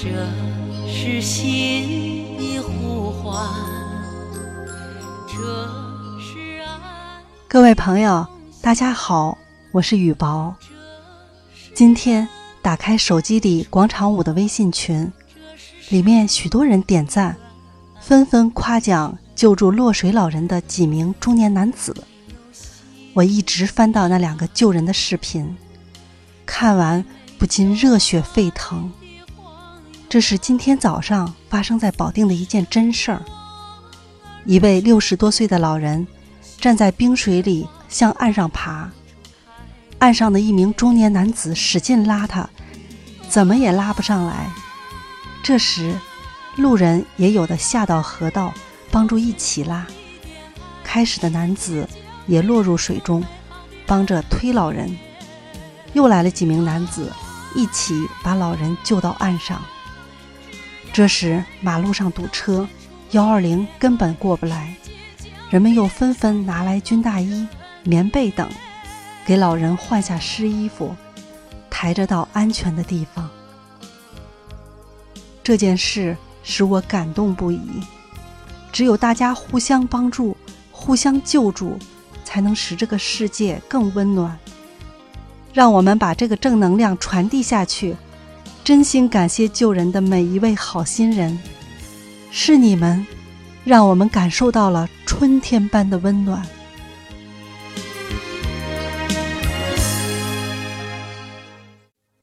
这是心的呼唤，这是爱。各位朋友，大家好，我是雨薄。今天打开手机里广场舞的微信群，里面许多人点赞，纷纷夸奖救助落水老人的几名中年男子。我一直翻到那两个救人的视频，看完不禁热血沸腾。这是今天早上发生在保定的一件真事儿。一位六十多岁的老人站在冰水里向岸上爬，岸上的一名中年男子使劲拉他，怎么也拉不上来。这时，路人也有的下到河道帮助一起拉。开始的男子也落入水中，帮着推老人。又来了几名男子，一起把老人救到岸上。这时，马路上堵车，幺二零根本过不来。人们又纷纷拿来军大衣、棉被等，给老人换下湿衣服，抬着到安全的地方。这件事使我感动不已。只有大家互相帮助、互相救助，才能使这个世界更温暖。让我们把这个正能量传递下去。真心感谢救人的每一位好心人，是你们，让我们感受到了春天般的温暖。